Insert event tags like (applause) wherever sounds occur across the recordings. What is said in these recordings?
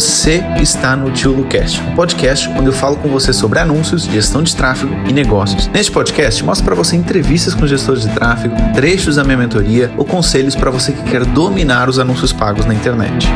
Você está no Tio Lucast, um podcast onde eu falo com você sobre anúncios, gestão de tráfego e negócios. Neste podcast, mostro para você entrevistas com gestores de tráfego, trechos da minha mentoria ou conselhos para você que quer dominar os anúncios pagos na internet.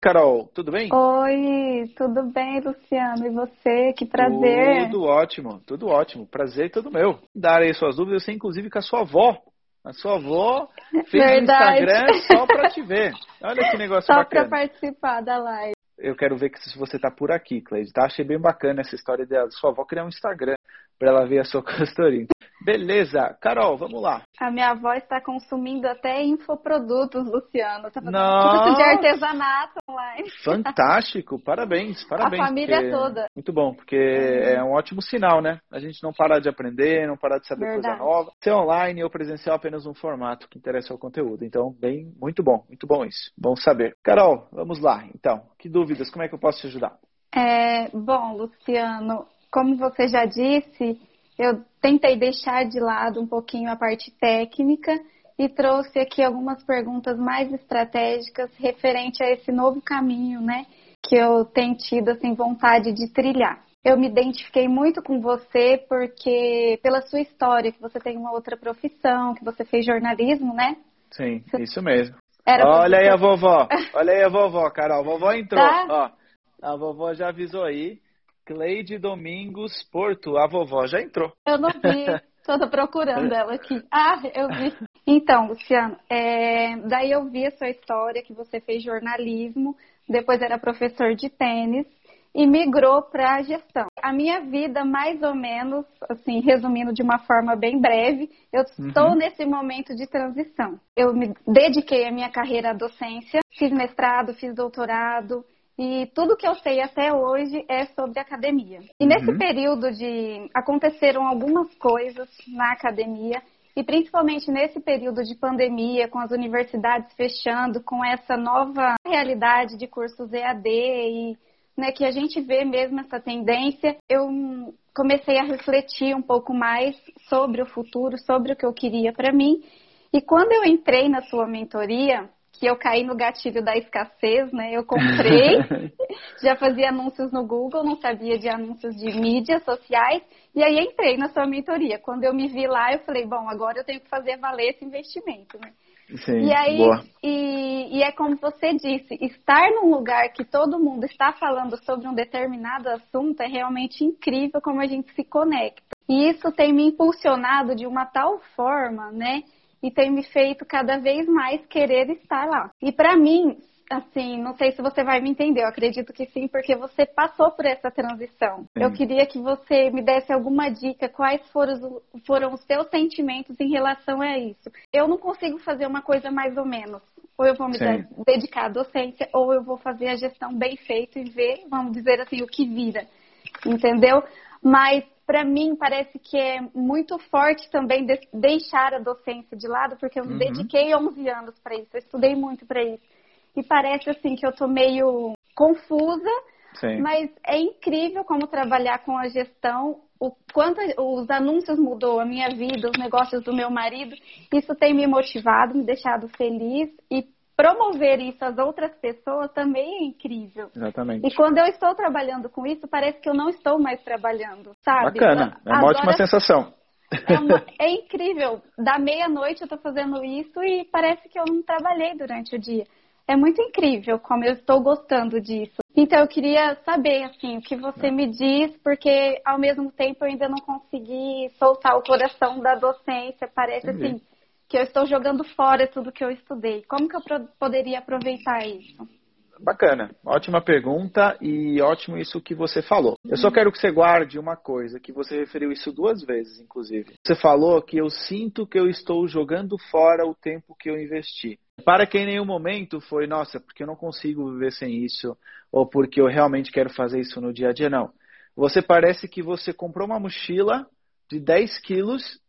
Carol, tudo bem? Oi, tudo bem, Luciano? E você? Que prazer. Tudo ótimo, tudo ótimo. Prazer todo meu. Dar aí suas dúvidas, você inclusive com a sua avó a sua avó fez Verdade. um Instagram só para te ver. Olha que negócio só bacana. Só para participar da live. Eu quero ver se você tá por aqui, Cleide. Tá? Achei bem bacana essa história da sua avó criar um Instagram para ela ver a sua (laughs) consultoria. Beleza. Carol, vamos lá. A minha avó está consumindo até infoprodutos, Luciano. Tá fazendo curso de artesanato online. Fantástico. Parabéns, (laughs) parabéns. A família porque... toda. Muito bom, porque é um ótimo sinal, né? A gente não parar de aprender, não parar de saber Verdade. coisa nova. Ser online ou presencial é apenas um formato que interessa ao conteúdo. Então, bem, muito bom, muito bom isso. Bom saber. Carol, vamos lá. Então, que dúvidas? Como é que eu posso te ajudar? É, bom, Luciano, como você já disse, eu tentei deixar de lado um pouquinho a parte técnica e trouxe aqui algumas perguntas mais estratégicas referente a esse novo caminho, né, que eu tenho tido assim vontade de trilhar. Eu me identifiquei muito com você porque pela sua história, que você tem uma outra profissão, que você fez jornalismo, né? Sim, isso mesmo. Era olha aí a vovó, (laughs) olha aí a vovó, Carol, a vovó entrou, tá? ó. A vovó já avisou aí Cleide Domingos Porto, a vovó já entrou. Eu não vi, (laughs) estou procurando ela aqui. Ah, eu vi. Então, Luciano, é, daí eu vi a sua história, que você fez jornalismo, depois era professor de tênis e migrou para a gestão. A minha vida, mais ou menos, assim, resumindo de uma forma bem breve, eu uhum. estou nesse momento de transição. Eu me dediquei à minha carreira à docência, fiz mestrado, fiz doutorado, e tudo que eu sei até hoje é sobre academia. E nesse uhum. período de aconteceram algumas coisas na academia e principalmente nesse período de pandemia, com as universidades fechando, com essa nova realidade de cursos EAD e né, que a gente vê mesmo essa tendência, eu comecei a refletir um pouco mais sobre o futuro, sobre o que eu queria para mim. E quando eu entrei na sua mentoria, que eu caí no gatilho da escassez, né? Eu comprei, (laughs) já fazia anúncios no Google, não sabia de anúncios de mídias sociais, e aí entrei na sua mentoria. Quando eu me vi lá, eu falei, bom, agora eu tenho que fazer valer esse investimento, né? Sim, e aí, boa. E, e é como você disse, estar num lugar que todo mundo está falando sobre um determinado assunto é realmente incrível como a gente se conecta. E isso tem me impulsionado de uma tal forma, né? E tem me feito cada vez mais querer estar lá. E para mim, assim, não sei se você vai me entender, eu acredito que sim, porque você passou por essa transição. Sim. Eu queria que você me desse alguma dica, quais foram, foram os seus sentimentos em relação a isso. Eu não consigo fazer uma coisa mais ou menos. Ou eu vou me dedicar à docência, ou eu vou fazer a gestão bem feita e ver, vamos dizer assim, o que vira. Entendeu? Mas para mim parece que é muito forte também de deixar a docência de lado, porque eu me uhum. dediquei 11 anos para isso, eu estudei muito para isso. E parece assim que eu tô meio confusa, Sim. mas é incrível como trabalhar com a gestão, o quanto os anúncios mudou a minha vida, os negócios do meu marido. Isso tem me motivado, me deixado feliz e promover isso às outras pessoas também é incrível. Exatamente. E quando eu estou trabalhando com isso, parece que eu não estou mais trabalhando, sabe? Bacana, é uma Agora, ótima sensação. É, uma, é incrível. Da meia-noite eu estou fazendo isso e parece que eu não trabalhei durante o dia. É muito incrível como eu estou gostando disso. Então eu queria saber assim o que você me diz, porque ao mesmo tempo eu ainda não consegui soltar o coração da docência. Parece Entendi. assim que eu estou jogando fora tudo que eu estudei. Como que eu poderia aproveitar isso? Bacana, ótima pergunta e ótimo isso que você falou. Eu só quero que você guarde uma coisa, que você referiu isso duas vezes, inclusive. Você falou que eu sinto que eu estou jogando fora o tempo que eu investi. Para que em nenhum momento foi, nossa, porque eu não consigo viver sem isso, ou porque eu realmente quero fazer isso no dia a dia, não. Você parece que você comprou uma mochila de 10 quilos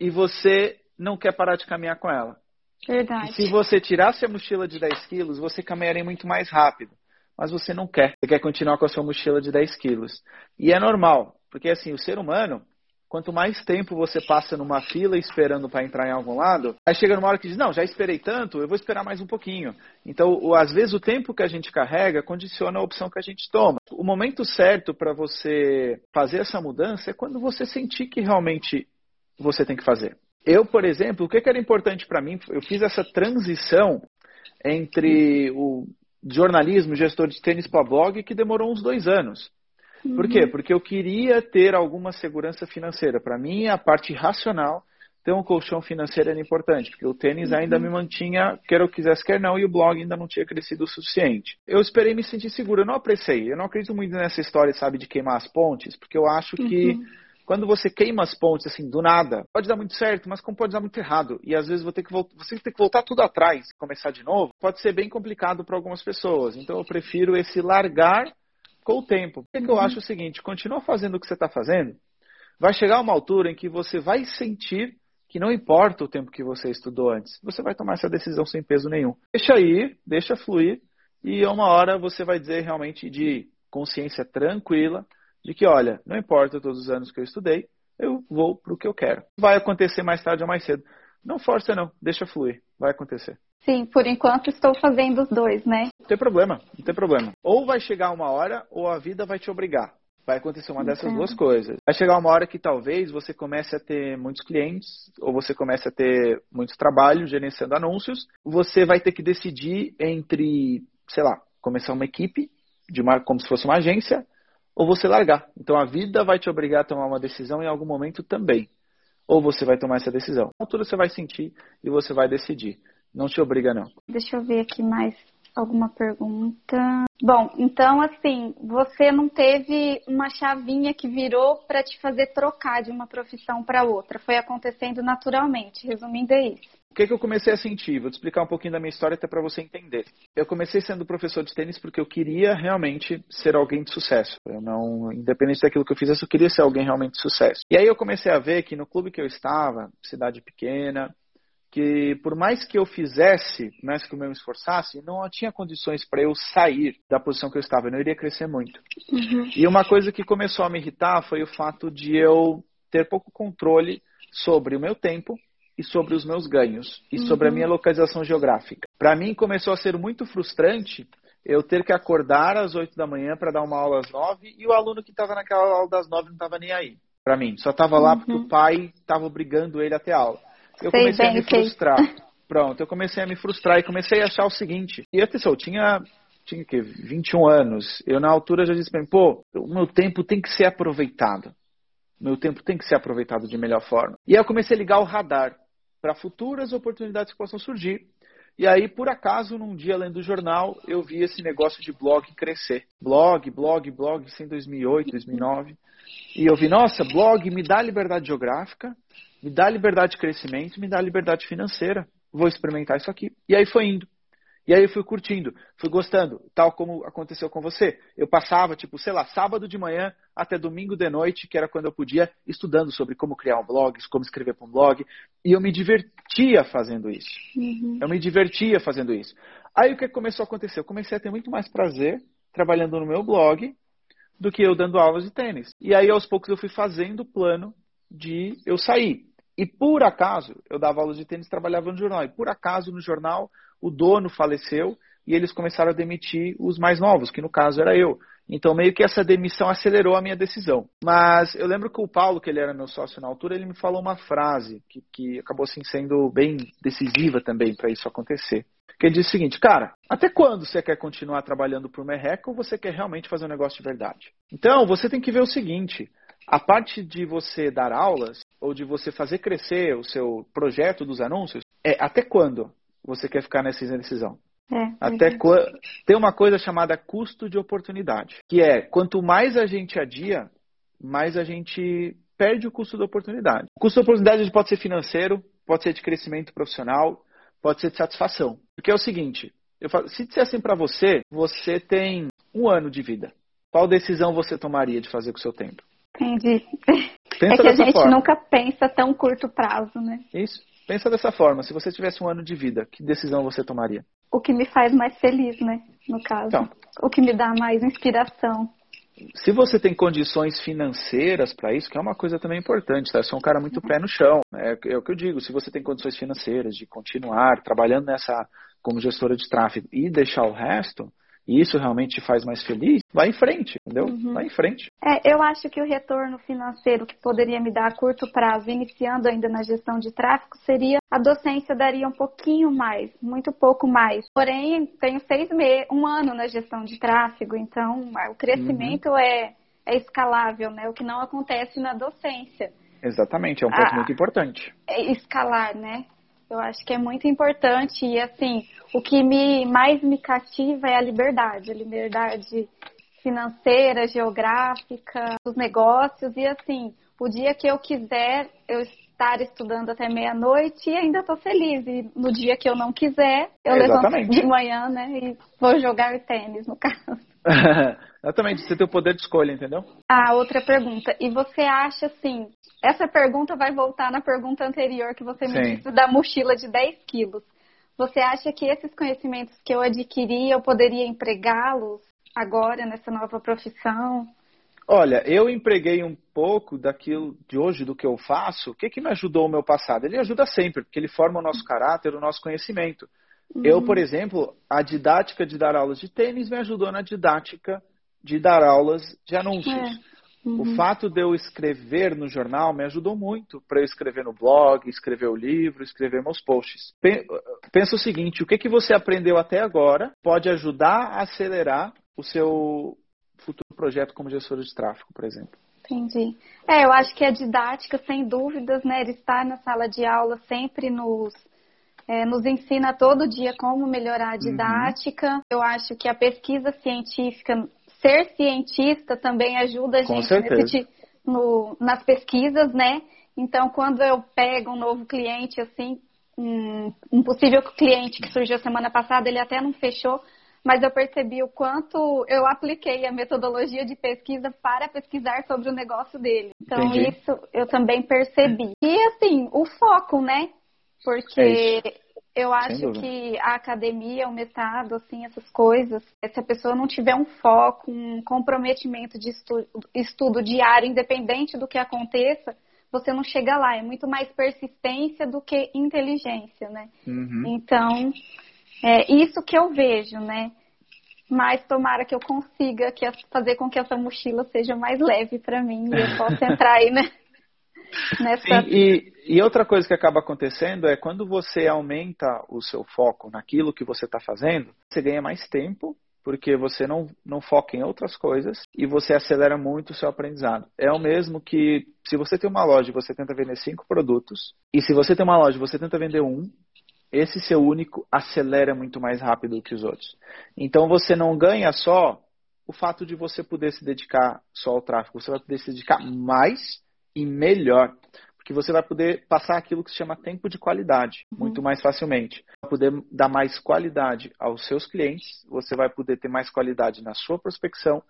e você não quer parar de caminhar com ela. Verdade. E se você tirasse a mochila de 10 quilos, você caminharia muito mais rápido. Mas você não quer. Você quer continuar com a sua mochila de 10 quilos. E é normal, porque assim, o ser humano, quanto mais tempo você passa numa fila esperando para entrar em algum lado, aí chega numa hora que diz, não, já esperei tanto, eu vou esperar mais um pouquinho. Então, às vezes, o tempo que a gente carrega condiciona a opção que a gente toma. O momento certo para você fazer essa mudança é quando você sentir que realmente você tem que fazer. Eu, por exemplo, o que, que era importante para mim, eu fiz essa transição entre o jornalismo, gestor de tênis para blog, que demorou uns dois anos. Por quê? Uhum. Porque eu queria ter alguma segurança financeira. Para mim, a parte racional, ter um colchão financeiro era importante, porque o tênis ainda uhum. me mantinha, quer eu quisesse, quer não, e o blog ainda não tinha crescido o suficiente. Eu esperei me sentir seguro, eu não apressei. Eu não acredito muito nessa história, sabe, de queimar as pontes, porque eu acho que uhum. Quando você queima as pontes, assim, do nada, pode dar muito certo, mas como pode dar muito errado. E às vezes vou ter que você tem que voltar tudo atrás, começar de novo, pode ser bem complicado para algumas pessoas. Então eu prefiro esse largar com o tempo. O que, eu uhum. acho o seguinte: continua fazendo o que você está fazendo, vai chegar uma altura em que você vai sentir que não importa o tempo que você estudou antes, você vai tomar essa decisão sem peso nenhum. Deixa ir, deixa fluir, e uma hora você vai dizer realmente de consciência tranquila de que, olha, não importa todos os anos que eu estudei, eu vou para o que eu quero. Vai acontecer mais tarde ou mais cedo. Não força não, deixa fluir, vai acontecer. Sim, por enquanto estou fazendo os dois, né? Não tem problema, não tem problema. Ou vai chegar uma hora, ou a vida vai te obrigar. Vai acontecer uma dessas duas coisas. Vai chegar uma hora que talvez você comece a ter muitos clientes, ou você comece a ter muito trabalho gerenciando anúncios. Você vai ter que decidir entre, sei lá, começar uma equipe, de uma, como se fosse uma agência, ou você largar. Então a vida vai te obrigar a tomar uma decisão em algum momento também. Ou você vai tomar essa decisão. Na altura você vai sentir e você vai decidir. Não te obriga, não. Deixa eu ver aqui mais alguma pergunta. Bom, então assim, você não teve uma chavinha que virou para te fazer trocar de uma profissão para outra. Foi acontecendo naturalmente. Resumindo, é isso. Que, que eu comecei a sentir? Vou te explicar um pouquinho da minha história até para você entender. Eu comecei sendo professor de tênis porque eu queria realmente ser alguém de sucesso. Eu não, independente daquilo que eu fizesse, eu queria ser alguém realmente de sucesso. E aí eu comecei a ver que no clube que eu estava, cidade pequena, que por mais que eu fizesse, mais que eu me esforçasse, não tinha condições para eu sair da posição que eu estava, eu não iria crescer muito. Uhum. E uma coisa que começou a me irritar foi o fato de eu ter pouco controle sobre o meu tempo e sobre os meus ganhos e uhum. sobre a minha localização geográfica. Para mim começou a ser muito frustrante eu ter que acordar às 8 da manhã para dar uma aula às 9 e o aluno que estava naquela aula das 9 não estava nem aí para mim, só estava lá porque o uhum. pai estava obrigando ele até a aula eu sei comecei bem, a me sei. frustrar. Pronto, eu comecei a me frustrar e comecei a achar o seguinte. E atenção, eu tinha, tinha que 21 anos. Eu na altura já disse para mim, pô, o meu tempo tem que ser aproveitado. Meu tempo tem que ser aproveitado de melhor forma. E aí eu comecei a ligar o radar para futuras oportunidades que possam surgir. E aí, por acaso, num dia lendo o jornal, eu vi esse negócio de blog crescer. Blog, blog, blog, isso em 2008, 2009. E eu vi, nossa, blog me dá liberdade geográfica, me dá liberdade de crescimento, me dá liberdade financeira. Vou experimentar isso aqui. E aí foi indo. E aí eu fui curtindo, fui gostando, tal como aconteceu com você. Eu passava, tipo, sei lá, sábado de manhã até domingo de noite, que era quando eu podia, estudando sobre como criar um blog, como escrever para um blog. E eu me divertia fazendo isso. Uhum. Eu me divertia fazendo isso. Aí o que começou a acontecer? Eu comecei a ter muito mais prazer trabalhando no meu blog do que eu dando aulas de tênis. E aí aos poucos eu fui fazendo o plano de eu sair. E por acaso, eu dava aulas de tênis, trabalhava no jornal. E por acaso, no jornal, o dono faleceu e eles começaram a demitir os mais novos, que no caso era eu. Então, meio que essa demissão acelerou a minha decisão. Mas eu lembro que o Paulo, que ele era meu sócio na altura, ele me falou uma frase que, que acabou assim, sendo bem decisiva também para isso acontecer. Que ele disse o seguinte, cara, até quando você quer continuar trabalhando para o Merreca ou você quer realmente fazer um negócio de verdade? Então, você tem que ver o seguinte, a parte de você dar aulas ou de você fazer crescer o seu projeto dos anúncios é até quando você quer ficar nessa indecisão. É, até quando tem uma coisa chamada custo de oportunidade, que é quanto mais a gente adia, mais a gente perde o custo da oportunidade. O custo da oportunidade pode ser financeiro, pode ser de crescimento profissional, pode ser de satisfação. Porque é o seguinte, eu falo, se dissessem para você, você tem um ano de vida, qual decisão você tomaria de fazer com o seu tempo? Entendi. Pensa é que a gente forma. nunca pensa tão curto prazo, né? Isso. Pensa dessa forma. Se você tivesse um ano de vida, que decisão você tomaria? O que me faz mais feliz, né? No caso. Então. O que me dá mais inspiração. se você tem condições financeiras para isso, que é uma coisa também importante, tá? Eu sou um cara muito pé no chão. É, é o que eu digo, se você tem condições financeiras de continuar trabalhando nessa como gestora de tráfego e deixar o resto, e isso realmente te faz mais feliz, vai em frente, entendeu? Uhum. Vai em frente. É, eu acho que o retorno financeiro que poderia me dar a curto prazo, iniciando ainda na gestão de tráfego, seria a docência daria um pouquinho mais, muito pouco mais. Porém, tenho seis meses, um ano na gestão de tráfego, então o crescimento uhum. é, é escalável, né? O que não acontece na docência. Exatamente, é um ponto muito importante. É escalar, né? Eu acho que é muito importante e assim, o que me mais me cativa é a liberdade, a liberdade financeira, geográfica, dos negócios e assim, o dia que eu quiser eu estar estudando até meia-noite e ainda estou feliz. E no dia que eu não quiser, eu levanto de manhã, né, e vou jogar tênis no caso. (laughs) Exatamente, você tem o poder de escolha, entendeu? Ah, outra pergunta. E você acha assim, essa pergunta vai voltar na pergunta anterior que você me Sim. disse da mochila de 10 quilos. Você acha que esses conhecimentos que eu adquiri, eu poderia empregá-los agora nessa nova profissão? Olha, eu empreguei um pouco daquilo de hoje, do que eu faço. O que, que me ajudou o meu passado? Ele ajuda sempre, porque ele forma o nosso caráter, o nosso conhecimento. Uhum. Eu, por exemplo, a didática de dar aulas de tênis me ajudou na didática de dar aulas de anúncios. É. Uhum. O fato de eu escrever no jornal me ajudou muito para eu escrever no blog, escrever o livro, escrever meus posts. Pensa o seguinte: o que, que você aprendeu até agora pode ajudar a acelerar o seu futuro projeto como gestor de tráfego, por exemplo? Entendi. É, eu acho que a didática, sem dúvidas, né, ele estar na sala de aula sempre nos é, nos ensina todo dia como melhorar a uhum. didática. Uhum. Eu acho que a pesquisa científica ser cientista também ajuda a gente nesse, no, nas pesquisas, né? Então, quando eu pego um novo cliente, assim, um, um possível cliente que surgiu semana passada, ele até não fechou, mas eu percebi o quanto eu apliquei a metodologia de pesquisa para pesquisar sobre o negócio dele. Então, Entendi. isso eu também percebi. E, assim, o foco, né? Porque é eu acho que a academia, o mestrado, assim, essas coisas, se a pessoa não tiver um foco, um comprometimento de estudo, estudo diário, independente do que aconteça, você não chega lá. É muito mais persistência do que inteligência, né? Uhum. Então, é isso que eu vejo, né? Mas tomara que eu consiga que fazer com que essa mochila seja mais leve para mim e eu possa (laughs) entrar aí, né? Nessa... E, e outra coisa que acaba acontecendo é quando você aumenta o seu foco naquilo que você está fazendo, você ganha mais tempo, porque você não, não foca em outras coisas e você acelera muito o seu aprendizado. É o mesmo que se você tem uma loja e você tenta vender cinco produtos, e se você tem uma loja e você tenta vender um, esse seu único acelera muito mais rápido que os outros. Então você não ganha só o fato de você poder se dedicar só ao tráfego, você vai poder se dedicar mais e melhor. Porque você vai poder passar aquilo que se chama tempo de qualidade uhum. muito mais facilmente. Vai poder dar mais qualidade aos seus clientes, você vai poder ter mais qualidade na sua prospecção.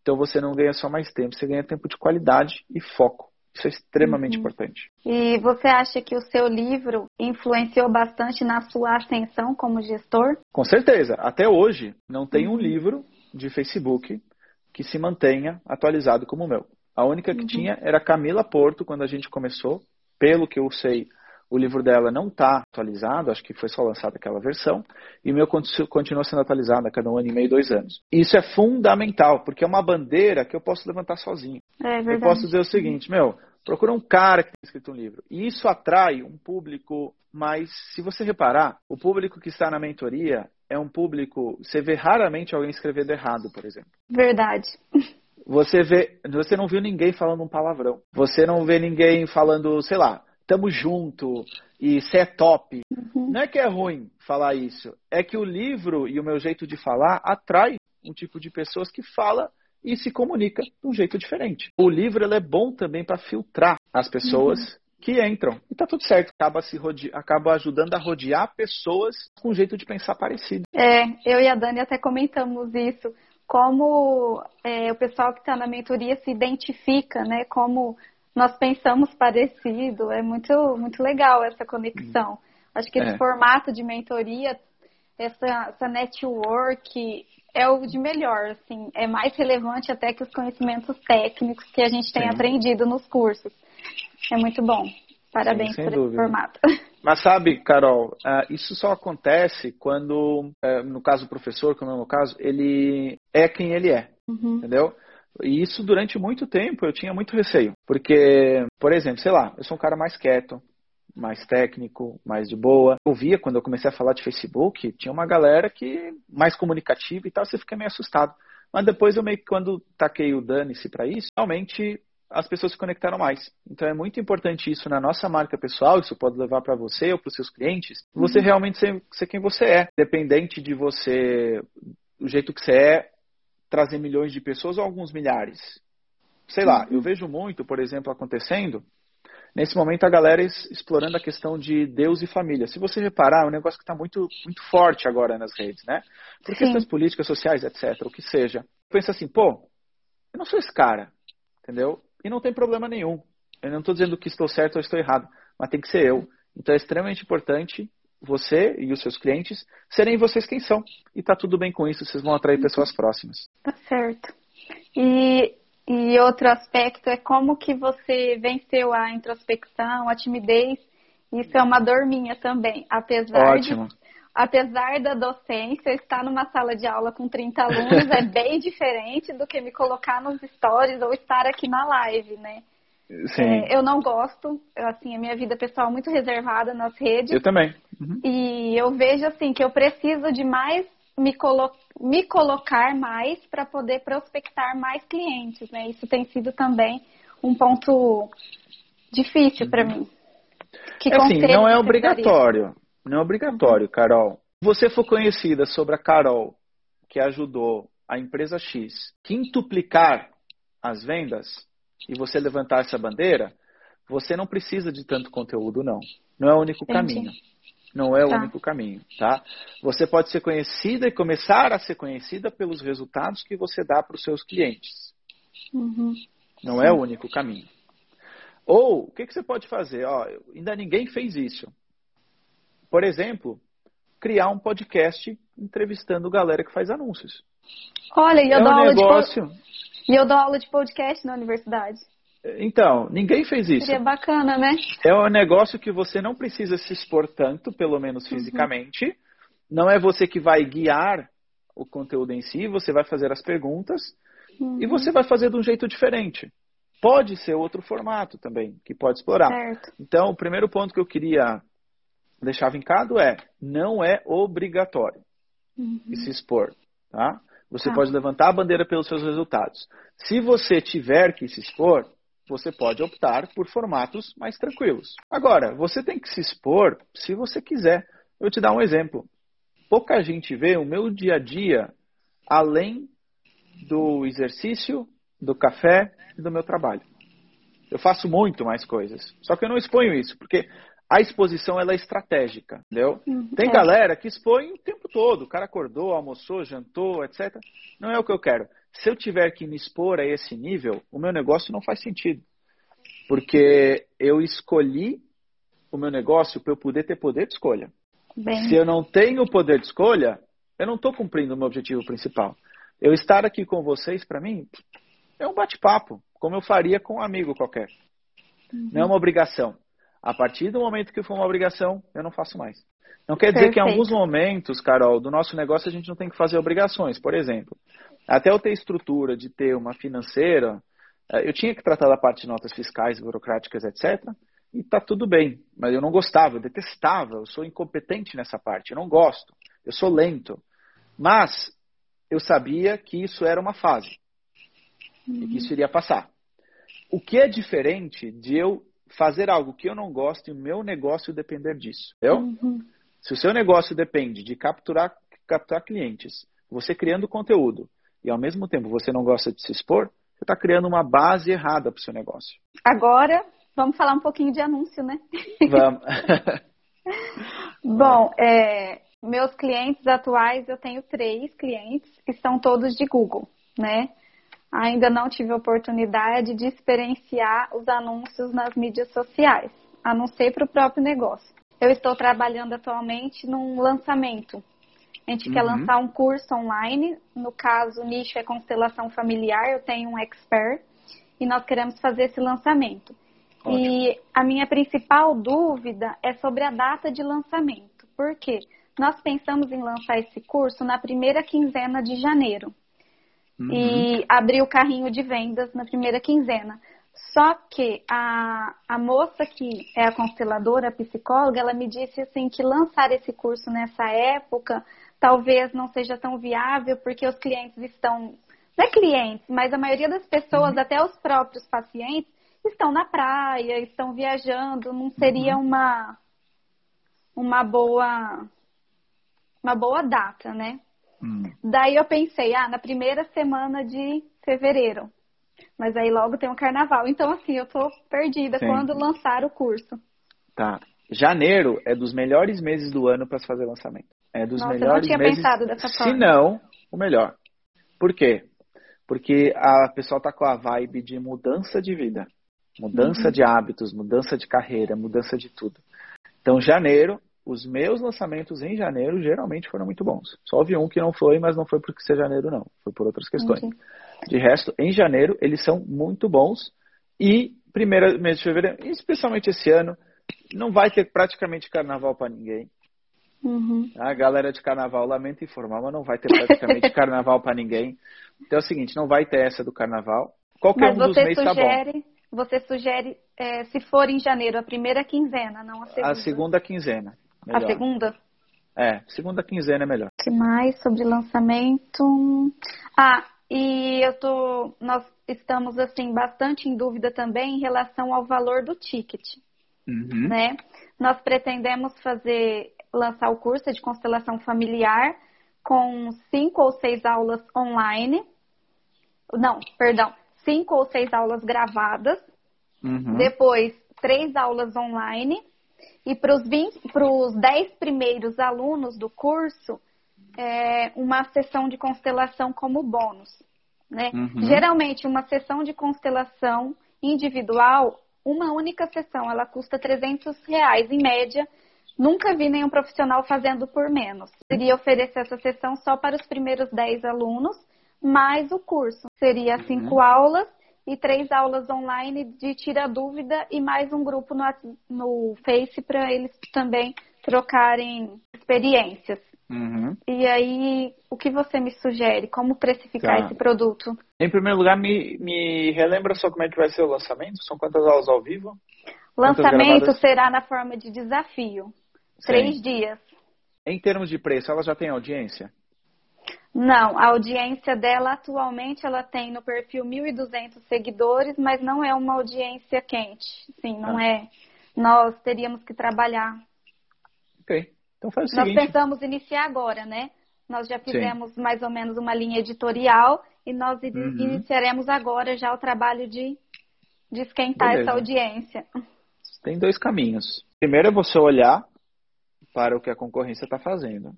Então você não ganha só mais tempo, você ganha tempo de qualidade e foco. Isso é extremamente uhum. importante. E você acha que o seu livro influenciou bastante na sua ascensão como gestor? Com certeza. Até hoje, não tem um uhum. livro de Facebook que se mantenha atualizado como o meu. A única que uhum. tinha era Camila Porto, quando a gente começou. Pelo que eu sei, o livro dela não está atualizado, acho que foi só lançada aquela versão, e o meu continua sendo atualizado a cada um ano e meio, dois anos. Isso é fundamental, porque é uma bandeira que eu posso levantar sozinho. É eu posso dizer o seguinte, meu, procura um cara que tem escrito um livro. E isso atrai um público, mas se você reparar, o público que está na mentoria é um público, você vê raramente alguém escrevendo errado, por exemplo. Verdade. (laughs) Você vê, você não viu ninguém falando um palavrão. Você não vê ninguém falando, sei lá, tamo junto e cê é top. Uhum. Não é que é ruim falar isso, é que o livro e o meu jeito de falar atrai um tipo de pessoas que fala e se comunica de um jeito diferente. O livro é bom também para filtrar as pessoas uhum. que entram. E tá tudo certo. Acaba, se rode... acaba ajudando a rodear pessoas com um jeito de pensar parecido. É, eu e a Dani até comentamos isso como é, o pessoal que está na mentoria se identifica, né? Como nós pensamos parecido. É muito, muito legal essa conexão. Acho que esse é. formato de mentoria, essa, essa network, é o de melhor, assim, é mais relevante até que os conhecimentos técnicos que a gente tem Sim. aprendido nos cursos. É muito bom. Parabéns Sim, por dúvida. esse formato. (laughs) Mas sabe, Carol, uh, isso só acontece quando, uh, no caso do professor, como é o meu caso, ele é quem ele é, uhum. entendeu? E isso durante muito tempo eu tinha muito receio. Porque, por exemplo, sei lá, eu sou um cara mais quieto, mais técnico, mais de boa. Eu via quando eu comecei a falar de Facebook, tinha uma galera que mais comunicativa e tal, você fica meio assustado. Mas depois eu meio que quando taquei o dane-se para isso, realmente as pessoas se conectaram mais. Então é muito importante isso na nossa marca pessoal, isso pode levar para você ou para os seus clientes, você uhum. realmente ser, ser quem você é, dependente de você, do jeito que você é, trazer milhões de pessoas ou alguns milhares. Sei lá, eu uhum. vejo muito, por exemplo, acontecendo nesse momento a galera explorando a questão de Deus e família. Se você reparar, é um negócio que está muito, muito forte agora nas redes, né? Por Sim. questões políticas, sociais, etc., o que seja. Pensa assim, pô, eu não sou esse cara, entendeu? E não tem problema nenhum. Eu não estou dizendo que estou certo ou estou errado, mas tem que ser eu. Então é extremamente importante você e os seus clientes serem vocês quem são. E tá tudo bem com isso, vocês vão atrair pessoas próximas. Tá certo. E e outro aspecto é como que você venceu a introspecção, a timidez. Isso é uma dor minha também. Apesar Ótimo. De, apesar da docência, estar numa sala de aula com 30 alunos é (laughs) bem diferente do que me colocar nos stories ou estar aqui na live, né? Sim. É, eu não gosto, assim, a minha vida pessoal é muito reservada nas redes. Eu também. Uhum. E eu vejo, assim, que eu preciso de mais me, colo me colocar mais para poder prospectar mais clientes, né? Isso tem sido também um ponto difícil para mim. Que é assim, não é obrigatório. Não é obrigatório, Carol. Se você for conhecida sobre a Carol, que ajudou a empresa X quintuplicar as vendas e você levantar essa bandeira, você não precisa de tanto conteúdo, não. Não é o único Entendi. caminho não é o tá. único caminho, tá? Você pode ser conhecida e começar a ser conhecida pelos resultados que você dá para os seus clientes. Uhum. Não Sim. é o único caminho. Ou, o que, que você pode fazer? Ó, ainda ninguém fez isso. Por exemplo, criar um podcast entrevistando galera que faz anúncios. Olha, e eu, é dou, um aula negócio... de... e eu dou aula de podcast na universidade. Então, ninguém fez isso. Seria bacana, né? É um negócio que você não precisa se expor tanto, pelo menos uhum. fisicamente. Uhum. Não é você que vai guiar o conteúdo em si, você vai fazer as perguntas uhum. e você vai fazer de um jeito diferente. Pode ser outro formato também, que pode explorar. Certo. Então, o primeiro ponto que eu queria deixar vincado é: não é obrigatório uhum. se expor. Tá? Você tá. pode levantar a bandeira pelos seus resultados. Se você tiver que se expor, você pode optar por formatos mais tranquilos. Agora, você tem que se expor se você quiser. Eu te dar um exemplo. Pouca gente vê o meu dia a dia além do exercício, do café e do meu trabalho. Eu faço muito mais coisas. Só que eu não exponho isso, porque a exposição ela é estratégica, entendeu? Uhum. Tem é. galera que expõe o tempo todo. O cara acordou, almoçou, jantou, etc. Não é o que eu quero se eu tiver que me expor a esse nível, o meu negócio não faz sentido. Porque eu escolhi o meu negócio para eu poder ter poder de escolha. Bem... Se eu não tenho poder de escolha, eu não estou cumprindo o meu objetivo principal. Eu estar aqui com vocês, para mim, é um bate-papo, como eu faria com um amigo qualquer. Uhum. Não é uma obrigação. A partir do momento que for uma obrigação, eu não faço mais. Não quer dizer Perfeito. que em alguns momentos, Carol, do nosso negócio a gente não tem que fazer obrigações. Por exemplo, até eu ter estrutura de ter uma financeira, eh, eu tinha que tratar da parte de notas fiscais, burocráticas, etc. E tá tudo bem. Mas eu não gostava, eu detestava, eu sou incompetente nessa parte, eu não gosto, eu sou lento. Mas eu sabia que isso era uma fase uhum. e que isso iria passar. O que é diferente de eu fazer algo que eu não gosto e o meu negócio depender disso, entendeu? Uhum. Se o seu negócio depende de capturar, capturar clientes, você criando conteúdo, e ao mesmo tempo você não gosta de se expor, você está criando uma base errada para o seu negócio. Agora, vamos falar um pouquinho de anúncio, né? (laughs) Vamos. (laughs) Bom, é, meus clientes atuais, eu tenho três clientes que são todos de Google, né? Ainda não tive oportunidade de experienciar os anúncios nas mídias sociais, a não ser para o próprio negócio. Eu estou trabalhando atualmente num lançamento A gente uhum. quer lançar um curso online, no caso, o nicho é constelação familiar, eu tenho um expert, e nós queremos fazer esse lançamento. Ótimo. E a minha principal dúvida é sobre a data de lançamento. Por quê? Nós pensamos em lançar esse curso na primeira quinzena de janeiro. Uhum. E abrir o carrinho de vendas na primeira quinzena. Só que a, a moça que é a consteladora, a psicóloga, ela me disse assim que lançar esse curso nessa época talvez não seja tão viável porque os clientes estão, não é clientes, mas a maioria das pessoas, uhum. até os próprios pacientes, estão na praia, estão viajando, não seria uhum. uma uma boa uma boa data, né? Hum. Daí eu pensei, ah, na primeira semana de fevereiro. Mas aí logo tem o carnaval. Então, assim, eu tô perdida Sim. quando lançar o curso. Tá. Janeiro é dos melhores meses do ano para se fazer lançamento. É dos Nossa, melhores eu não tinha meses. pensado dessa forma. Se não, o melhor. Por quê? Porque a pessoa tá com a vibe de mudança de vida, mudança uhum. de hábitos, mudança de carreira, mudança de tudo. Então, janeiro os meus lançamentos em janeiro geralmente foram muito bons. Só houve um que não foi, mas não foi porque ser janeiro, não. Foi por outras questões. De resto, em janeiro, eles são muito bons. E primeiro mês de fevereiro, especialmente esse ano, não vai ter praticamente carnaval para ninguém. Uhum. A galera de carnaval, lamento informar, mas não vai ter praticamente (laughs) carnaval para ninguém. Então é o seguinte, não vai ter essa do carnaval. Qualquer mas um dos meses sugere, tá bom. Você sugere, é, se for em janeiro, a primeira quinzena, não a segunda? A segunda quinzena. Melhor. A segunda? É, segunda quinzena é melhor. O que mais sobre lançamento? Ah, e eu tô. Nós estamos assim bastante em dúvida também em relação ao valor do ticket. Uhum. Né? Nós pretendemos fazer lançar o curso de constelação familiar com cinco ou seis aulas online. Não, perdão, cinco ou seis aulas gravadas. Uhum. Depois, três aulas online e para os 10 primeiros alunos do curso, é, uma sessão de constelação como bônus. Né? Uhum. Geralmente, uma sessão de constelação individual, uma única sessão, ela custa 300 reais em média. Nunca vi nenhum profissional fazendo por menos. Seria oferecer essa sessão só para os primeiros 10 alunos, mais o curso. Seria cinco uhum. aulas e três aulas online de tira dúvida e mais um grupo no, no Face para eles também trocarem experiências. Uhum. E aí, o que você me sugere? Como precificar tá. esse produto? Em primeiro lugar, me, me relembra só como é que vai ser o lançamento? São quantas aulas ao vivo? Lançamento será na forma de desafio. Sim. Três dias. Em termos de preço, ela já tem audiência? Não, a audiência dela atualmente ela tem no perfil 1.200 seguidores, mas não é uma audiência quente. Sim, não ah. é. Nós teríamos que trabalhar. Ok. Então faz o Nós seguinte. pensamos iniciar agora, né? Nós já fizemos Sim. mais ou menos uma linha editorial e nós uhum. iniciaremos agora já o trabalho de, de esquentar Beleza. essa audiência. Tem dois caminhos. Primeiro é você olhar para o que a concorrência está fazendo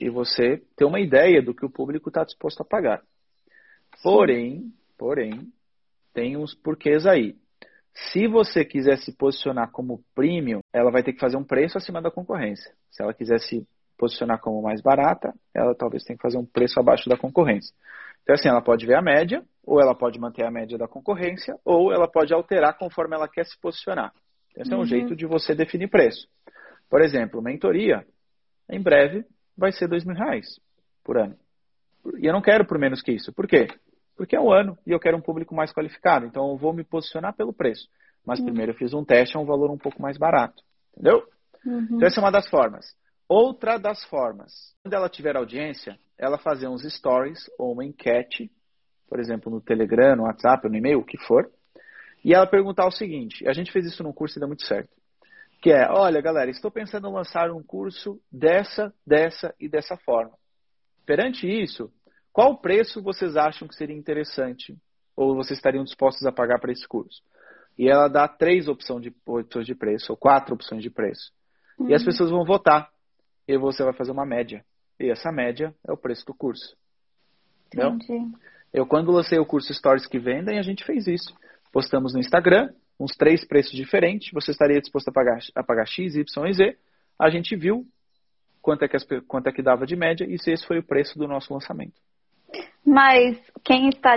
e você ter uma ideia do que o público está disposto a pagar. Porém, porém, tem uns porquês aí. Se você quiser se posicionar como premium, ela vai ter que fazer um preço acima da concorrência. Se ela quiser se posicionar como mais barata, ela talvez tenha que fazer um preço abaixo da concorrência. Então, assim, ela pode ver a média, ou ela pode manter a média da concorrência, ou ela pode alterar conforme ela quer se posicionar. Esse uhum. é um uhum. jeito de você definir preço. Por exemplo, mentoria, em breve, vai ser dois mil reais por ano. E eu não quero por menos que isso. Por quê? Porque é um ano e eu quero um público mais qualificado. Então eu vou me posicionar pelo preço. Mas uhum. primeiro eu fiz um teste a um valor um pouco mais barato. Entendeu? Uhum. Então essa é uma das formas. Outra das formas, quando ela tiver audiência, ela fazer uns stories ou uma enquete, por exemplo, no Telegram, no WhatsApp, no e-mail, o que for, e ela perguntar o seguinte: a gente fez isso no curso e deu muito certo que é, olha galera, estou pensando em lançar um curso dessa, dessa e dessa forma. Perante isso, qual preço vocês acham que seria interessante ou vocês estariam dispostos a pagar para esse curso? E ela dá três opções de, opções de preço, ou quatro opções de preço. Uhum. E as uhum. pessoas vão votar. E você vai fazer uma média. E essa média é o preço do curso. Entendi. Eu, quando lancei o curso Stories que Vendem, a gente fez isso. Postamos no Instagram, uns três preços diferentes, você estaria disposto a pagar, a pagar X, Y e Z. A gente viu quanto é, que as, quanto é que dava de média e se esse foi o preço do nosso lançamento. Mas quem está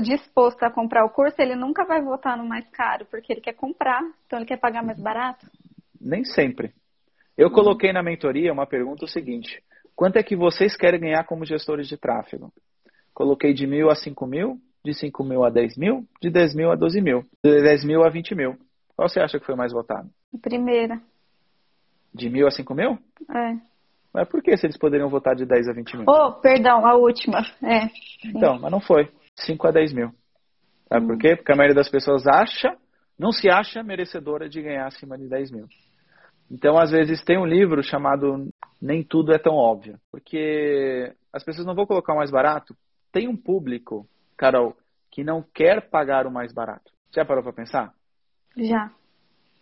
disposto a comprar o curso, ele nunca vai votar no mais caro, porque ele quer comprar, então ele quer pagar mais barato? Nem sempre. Eu uhum. coloquei na mentoria uma pergunta o seguinte: quanto é que vocês querem ganhar como gestores de tráfego? Coloquei de mil a cinco mil, de cinco mil a dez mil, de dez mil a doze mil, de dez mil a vinte mil. Qual você acha que foi mais votado? A primeira. De mil a cinco mil? É. Mas por que se eles poderiam votar de 10 a 20 mil? Oh, perdão, a última. É. Então, mas não foi. 5 a 10 mil. Sabe hum. por quê? Porque a maioria das pessoas acha, não se acha merecedora de ganhar acima de 10 mil. Então, às vezes, tem um livro chamado Nem Tudo é Tão Óbvio. Porque as pessoas não vão colocar o mais barato. Tem um público, Carol, que não quer pagar o mais barato. Já parou para pensar? Já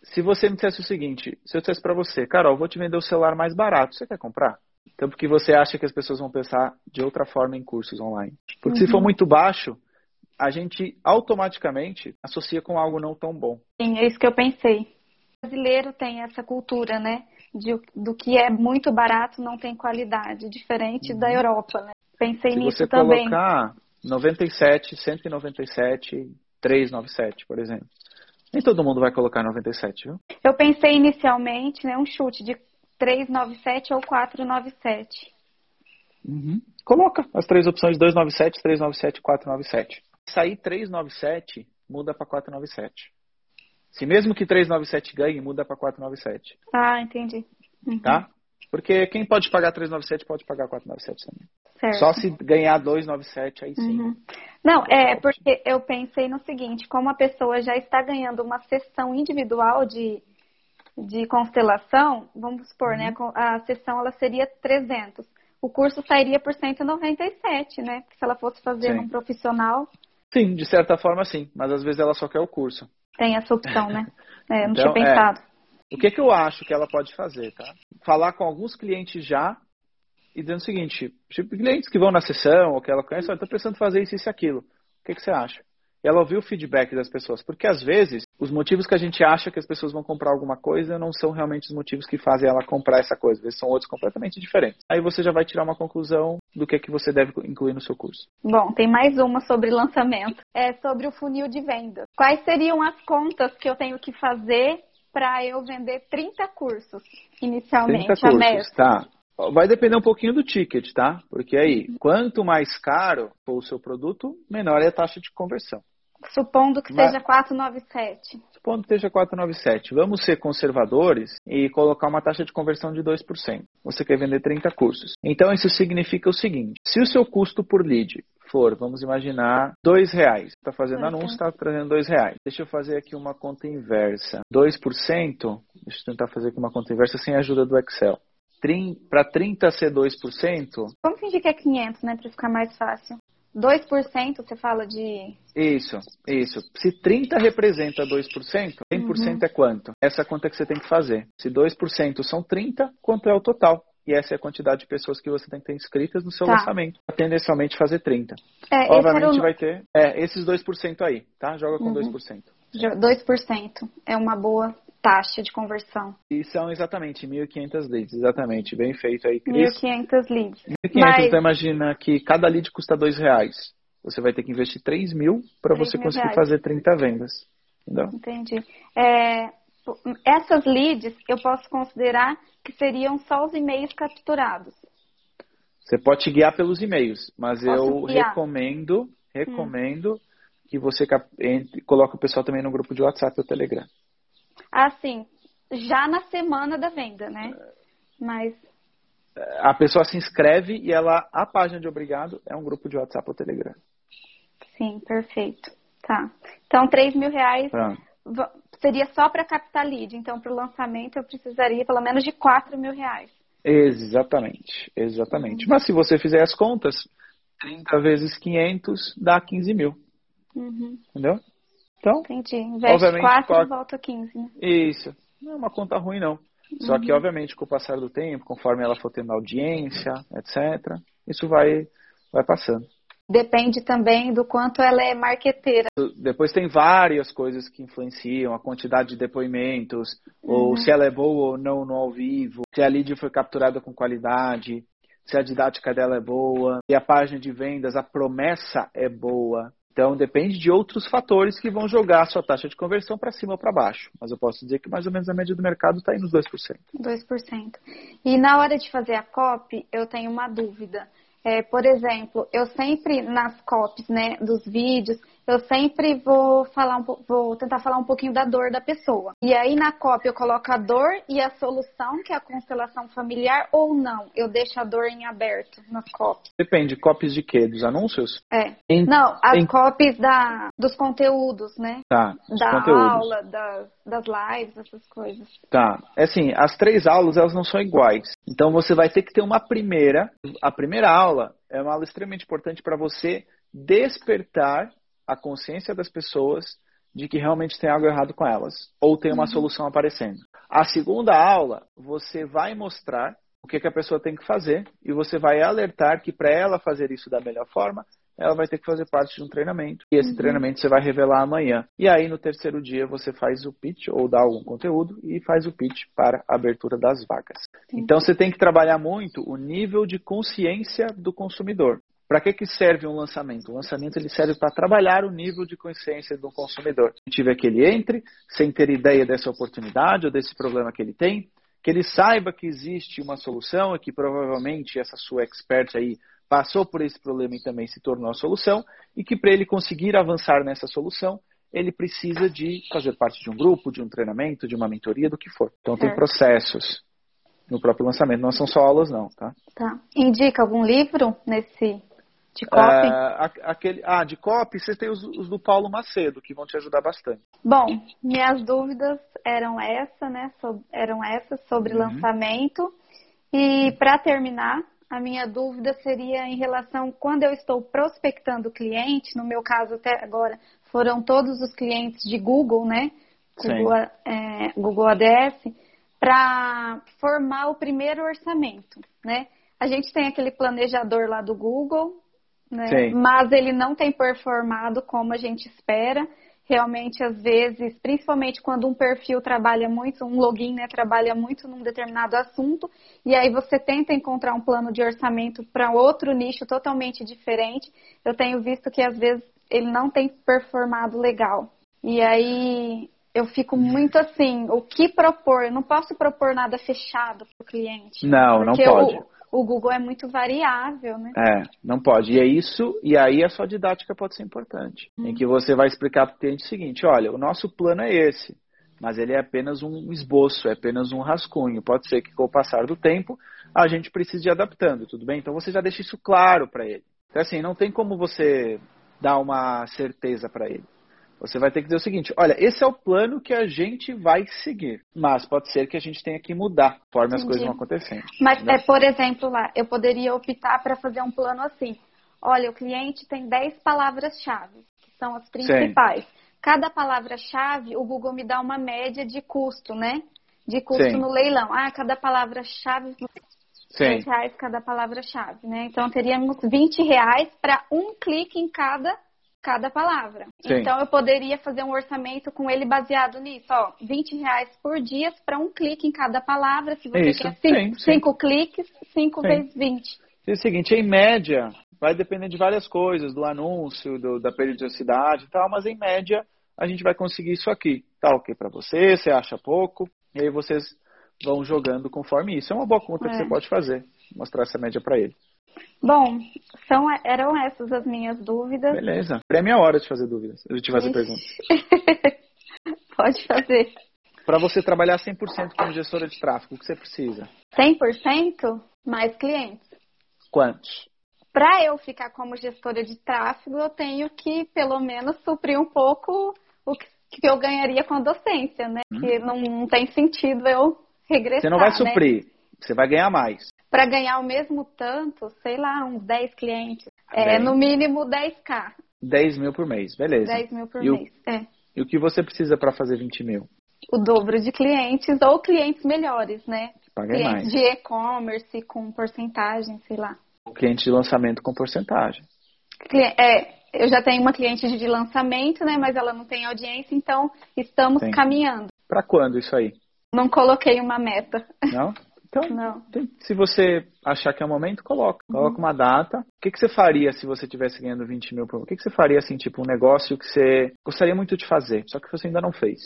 se você me dissesse o seguinte, se eu dissesse para você, Carol, vou te vender o celular mais barato, você quer comprar? Então, porque você acha que as pessoas vão pensar de outra forma em cursos online. Porque uhum. se for uhum. muito baixo, a gente automaticamente associa com algo não tão bom. Sim, é isso que eu pensei. O brasileiro tem essa cultura, né? De, do que é muito barato não tem qualidade, diferente uhum. da Europa, né? Pensei se nisso você também. colocar 97, 197, 397, por exemplo. Nem todo mundo vai colocar 97, viu? Eu pensei inicialmente, né, um chute de 397 ou 497. Uhum. Coloca as três opções 297, 397 497. Sair 397, muda para 497. Se mesmo que 397 ganhe, muda para 497. Ah, entendi. Uhum. Tá? Porque quem pode pagar 397 pode pagar 497 também. Certo. Só se ganhar 297 aí sim. Uhum. Não, é porque eu pensei no seguinte, como a pessoa já está ganhando uma sessão individual de, de constelação, vamos supor, né, uhum. né, a sessão ela seria 300. O curso sairia por 197, né? Porque se ela fosse fazer sim. um profissional. Sim, de certa forma sim, mas às vezes ela só quer o curso. Tem essa opção, né? (laughs) É, não então, tinha é, pensado. É, o que, que eu acho que ela pode fazer, tá? Falar com alguns clientes já e dizendo o seguinte, tipo, clientes que vão na sessão ou que ela conhece, estou pensando em fazer isso, isso e aquilo. O que, que você acha? Ela ouviu o feedback das pessoas, porque às vezes os motivos que a gente acha que as pessoas vão comprar alguma coisa não são realmente os motivos que fazem ela comprar essa coisa, eles são outros completamente diferentes. Aí você já vai tirar uma conclusão do que é que você deve incluir no seu curso. Bom, tem mais uma sobre lançamento, é sobre o funil de venda. Quais seriam as contas que eu tenho que fazer para eu vender 30 cursos inicialmente? 30 cursos, tá. Vai depender um pouquinho do ticket, tá? Porque aí, quanto mais caro for o seu produto, menor é a taxa de conversão. Supondo que Mas, seja 497. Supondo que seja 497. Vamos ser conservadores e colocar uma taxa de conversão de 2%. Você quer vender 30 cursos. Então, isso significa o seguinte: se o seu custo por lead for, vamos imaginar, dois reais. Está fazendo anúncio, está trazendo dois reais. Deixa eu fazer aqui uma conta inversa. 2%, deixa eu tentar fazer aqui uma conta inversa sem a ajuda do Excel para 30 ser 2%. Vamos fingir que é 500, né, para ficar mais fácil. 2% você fala de. Isso, isso. Se 30 representa 2%, 100% uhum. é quanto? Essa é conta que você tem que fazer. Se 2% são 30, quanto é o total? E essa é a quantidade de pessoas que você tem que ter inscritas no seu tá. lançamento. Tendencialmente fazer 30. É, Obviamente o... vai ter é, esses 2% aí, tá? Joga com uhum. 2%. 2% é uma boa taxa de conversão. E são exatamente 1.500 leads, exatamente, bem feito aí, Cris. 1.500 leads. 1.500, Mas... então imagina que cada lead custa R$ reais. Você vai ter que investir 3 mil para você conseguir reais. fazer 30 vendas. Entendeu? Entendi. É, essas leads eu posso considerar que seriam só os e-mails capturados. Você pode guiar pelos e-mails, mas posso eu guiar. recomendo, recomendo hum. que você coloque o pessoal também no grupo de WhatsApp ou Telegram assim, já na semana da venda, né? Mas. A pessoa se inscreve e ela, a página de obrigado é um grupo de WhatsApp ou Telegram. Sim, perfeito. Tá. Então, 3 mil reais seria só para captar lead. Então, para o lançamento, eu precisaria pelo menos de 4 mil reais. Exatamente, exatamente. Uhum. Mas se você fizer as contas, 30 vezes 500 dá 15 mil. Uhum. Entendeu? Então, Entendi. Investe 4 e volta 15. Né? Isso. Não é uma conta ruim, não. Só que, uhum. obviamente, com o passar do tempo, conforme ela for tendo audiência, etc., isso vai, vai passando. depende também do quanto ela é marqueteira. Depois tem várias coisas que influenciam, a quantidade de depoimentos, uhum. ou se ela é boa ou não no ao vivo, se a lead foi capturada com qualidade, se a didática dela é boa, se a página de vendas, a promessa é boa. Então depende de outros fatores que vão jogar a sua taxa de conversão para cima ou para baixo. Mas eu posso dizer que mais ou menos a média do mercado está aí nos 2%. 2%. E na hora de fazer a COP, eu tenho uma dúvida. É, por exemplo, eu sempre nas copies, né, dos vídeos, eu sempre vou falar um, vou tentar falar um pouquinho da dor da pessoa. E aí na cópia eu coloco a dor e a solução, que é a constelação familiar, ou não? Eu deixo a dor em aberto nas copies. Depende, copies de quê? Dos anúncios? É. Em, não, as em... copies da, dos conteúdos, né? Tá. Da conteúdos. aula, das, das lives, essas coisas. Tá. É assim, as três aulas elas não são iguais. Então você vai ter que ter uma primeira. A primeira aula é uma aula extremamente importante para você despertar a consciência das pessoas de que realmente tem algo errado com elas, ou tem uma uhum. solução aparecendo. A segunda aula, você vai mostrar o que, que a pessoa tem que fazer e você vai alertar que para ela fazer isso da melhor forma, ela vai ter que fazer parte de um treinamento. E esse uhum. treinamento você vai revelar amanhã. E aí, no terceiro dia, você faz o pitch ou dá algum conteúdo e faz o pitch para a abertura das vagas. Então, você tem que trabalhar muito o nível de consciência do consumidor. Para que, que serve um lançamento? O lançamento ele serve para trabalhar o nível de consciência do consumidor. Tiver que ele entre sem ter ideia dessa oportunidade ou desse problema que ele tem, que ele saiba que existe uma solução e que provavelmente essa sua expert aí passou por esse problema e também se tornou a solução, e que para ele conseguir avançar nessa solução, ele precisa de fazer parte de um grupo, de um treinamento, de uma mentoria, do que for. Então tem processos no próprio lançamento, não são só aulas não, tá? Tá. Indica algum livro nesse de copy? Uh, aquele, ah, de copy, você tem os, os, do Paulo Macedo, que vão te ajudar bastante. Bom, minhas dúvidas eram essa, né? So, eram essas sobre uhum. lançamento. E para terminar, a minha dúvida seria em relação quando eu estou prospectando cliente, no meu caso até agora foram todos os clientes de Google, né? Google, é, Google ADS, para formar o primeiro orçamento, né? A gente tem aquele planejador lá do Google, né? Mas ele não tem performado como a gente espera. Realmente, às vezes, principalmente quando um perfil trabalha muito, um login, né, trabalha muito num determinado assunto, e aí você tenta encontrar um plano de orçamento para outro nicho totalmente diferente. Eu tenho visto que às vezes ele não tem performado legal. E aí eu fico muito assim, o que propor? Eu não posso propor nada fechado para o cliente. Não, não pode. O, o Google é muito variável, né? É, não pode. E é isso, e aí a sua didática pode ser importante. Em que você vai explicar para o cliente o seguinte: olha, o nosso plano é esse, mas ele é apenas um esboço, é apenas um rascunho. Pode ser que com o passar do tempo a gente precise ir adaptando, tudo bem? Então você já deixa isso claro para ele. Então, assim, não tem como você dar uma certeza para ele. Você vai ter que dizer o seguinte: olha, esse é o plano que a gente vai seguir, mas pode ser que a gente tenha que mudar conforme as coisas vão acontecendo. Mas, é, por exemplo, lá, eu poderia optar para fazer um plano assim: olha, o cliente tem 10 palavras-chave, que são as principais. Sim. Cada palavra-chave, o Google me dá uma média de custo, né? De custo Sim. no leilão. Ah, cada palavra-chave 10 reais cada palavra-chave, né? Então teríamos 20 reais para um clique em cada cada palavra. Sim. Então eu poderia fazer um orçamento com ele baseado nisso, ó, 20 reais por dia para um clique em cada palavra. Se você Isso. quer cinco, sim, cinco sim. cliques, 5 vezes 20. É o seguinte, em média, vai depender de várias coisas, do anúncio, do, da periodicidade e tal, mas em média a gente vai conseguir isso aqui. Tá ok para você, você acha pouco, e aí vocês vão jogando conforme isso. É uma boa conta é. que você pode fazer, mostrar essa média para ele. Bom, são, eram essas as minhas dúvidas. Beleza. É minha hora de fazer dúvidas. Eu te fazer perguntas. (laughs) Pode fazer. Para você trabalhar 100% como gestora de tráfego, o que você precisa? 100% mais clientes. Quantos? Para eu ficar como gestora de tráfego, eu tenho que, pelo menos, suprir um pouco o que, eu ganharia com a docência, né? Hum. Que não, não, tem sentido eu regressar. Você não vai né? suprir, você vai ganhar mais para ganhar o mesmo tanto, sei lá, uns 10 clientes. É, no mínimo 10k. 10 mil por mês, beleza. 10 mil por e mês, o, é. E o que você precisa para fazer 20 mil? O dobro de clientes ou clientes melhores, né? Paga clientes mais. de e-commerce com porcentagem, sei lá. Cliente de lançamento com porcentagem. É, eu já tenho uma cliente de lançamento, né? Mas ela não tem audiência, então estamos Sim. caminhando. Para quando isso aí? Não coloquei uma meta. Não? (laughs) Então, não. se você achar que é o momento, coloca. Coloca uhum. uma data. O que, que você faria se você tivesse ganhando 20 mil por? O que, que você faria, assim, tipo, um negócio que você gostaria muito de fazer, só que você ainda não fez?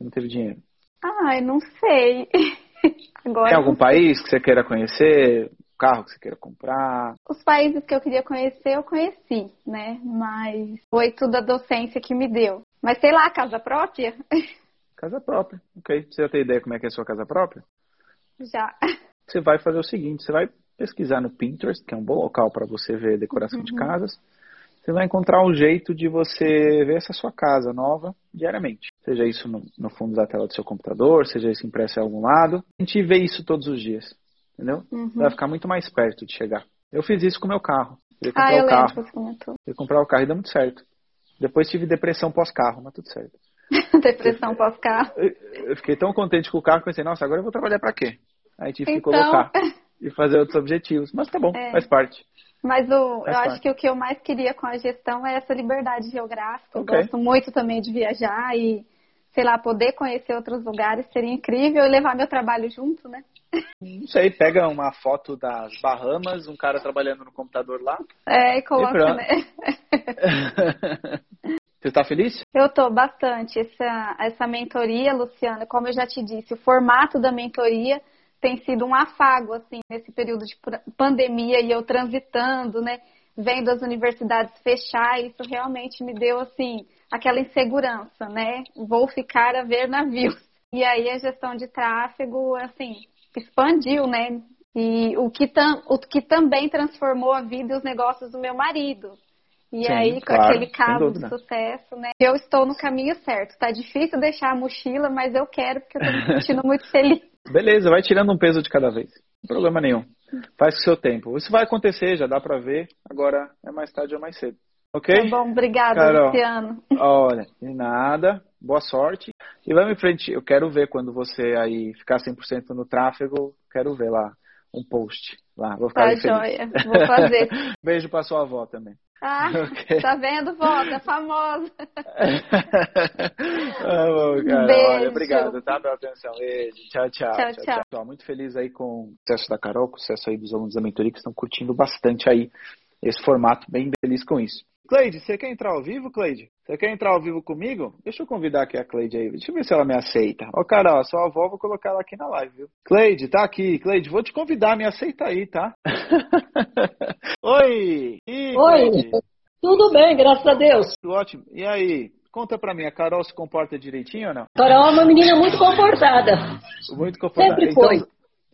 Não teve dinheiro. Ah, (laughs) eu não sei. Agora, Tem algum país que você queira conhecer? carro que você queira comprar? Os países que eu queria conhecer, eu conheci, né? Mas foi tudo a docência que me deu. Mas sei lá, casa própria? (laughs) Casa própria, ok. Você já tem ideia como é que é a sua casa própria? Já. Você vai fazer o seguinte, você vai pesquisar no Pinterest, que é um bom local para você ver decoração uhum. de casas. Você vai encontrar um jeito de você ver essa sua casa nova diariamente. Seja isso no, no fundo da tela do seu computador, seja isso impresso em algum lado. A gente vê isso todos os dias entendeu? Uhum. Vai ficar muito mais perto de chegar. Eu fiz isso com o meu carro. Eu ah, eu o carro. lembro. Eu comprar o carro e deu muito certo. Depois tive depressão pós-carro, mas tudo certo. (laughs) depressão pós-carro. Eu fiquei tão contente com o carro que pensei, nossa, agora eu vou trabalhar para quê? Aí tive então... que colocar (laughs) e fazer outros objetivos. Mas tá bom, é. faz parte. Mas o, eu parte. acho que o que eu mais queria com a gestão é essa liberdade geográfica. Okay. Eu gosto muito também de viajar e sei lá, poder conhecer outros lugares seria incrível e levar meu trabalho junto, né? Não sei, pega uma foto das Bahamas, um cara trabalhando no computador lá. É, e coloca, e né? (laughs) Você está feliz? Eu estou bastante. Essa, essa mentoria, Luciana, como eu já te disse, o formato da mentoria tem sido um afago, assim, nesse período de pandemia e eu transitando, né? Vendo as universidades fechar, isso realmente me deu, assim, aquela insegurança, né? Vou ficar a ver navios. E aí a gestão de tráfego, assim, expandiu, né? E o que, tam, o que também transformou a vida e os negócios do meu marido. E Sim, aí, com claro, aquele caso de sucesso, né? Eu estou no caminho certo. Tá difícil deixar a mochila, mas eu quero porque eu tô me sentindo muito feliz. Beleza, vai tirando um peso de cada vez. Não problema nenhum. Faz com o seu tempo. Isso vai acontecer, já dá pra ver. Agora é mais tarde ou mais cedo. Ok? Tá bom, obrigada, Carol, Luciano. Olha, de nada. Boa sorte. E vamos em frente. Eu quero ver quando você aí ficar 100% no tráfego. Quero ver lá um post. Lá, vou ficar tá joia. Vou fazer. (laughs) Beijo pra sua avó também. Ah, (laughs) okay. tá vendo, vó? (laughs) Tá famosa. ah, bom, cara. Beijo. Olha, obrigado, tá, pela atenção. Beijo. Tchau, tchau. Tchau, tchau. tchau. Muito feliz aí com o sucesso da Carol, com o sucesso aí dos alunos da mentoria que estão curtindo bastante aí esse formato, bem feliz com isso. Cleide, você quer entrar ao vivo, Cleide? Você quer entrar ao vivo comigo? Deixa eu convidar aqui a Cleide aí. Deixa eu ver se ela me aceita. Ó, Carol, a sua avó, vou colocar ela aqui na live, viu? Cleide, tá aqui. Cleide, vou te convidar, me aceita aí, tá? (laughs) Oi! E, Oi! Cleide? Tudo bem, graças a Deus. Ótimo. E aí? Conta pra mim, a Carol se comporta direitinho ou não? Carol é uma menina muito comportada. Muito comportada. Sempre foi. Então,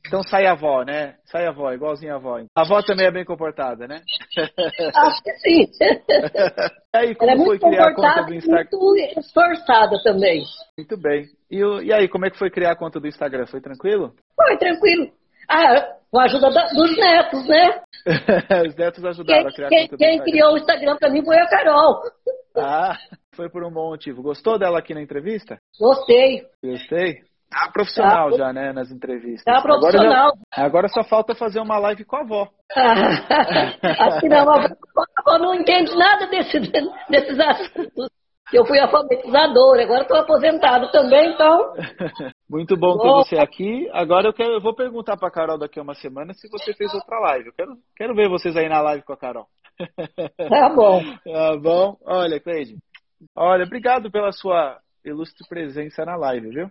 então sai a avó, né? Sai a avó, igualzinho a avó. A avó também é bem comportada, né? Acho que sim. (laughs) e aí, como Ela é foi criar a conta do Instagram? Muito esforçada também. Muito bem. E, e aí, como é que foi criar a conta do Instagram? Foi tranquilo? Foi tranquilo. Ah, com a ajuda da, dos netos, né? (laughs) Os netos ajudaram quem, a criar quem, a conta do Quem criou o Instagram para mim foi a Carol. Ah, foi por um bom motivo. Gostou dela aqui na entrevista? Gostei. Gostei? Tá profissional tá, já, né, nas entrevistas. Tá profissional. Agora, já, agora só falta fazer uma live com a avó. (laughs) Acho que não, a avó não entende nada desse, desses assuntos. Eu fui alfabetizadora, agora estou aposentado também, então. (laughs) Muito bom ter você aqui. Agora eu, quero, eu vou perguntar para a Carol daqui a uma semana se você fez outra live. Eu quero, quero ver vocês aí na live com a Carol. Tá (laughs) bom. Tá bom. Olha, Cleide. Olha, obrigado pela sua ilustre presença na live, viu?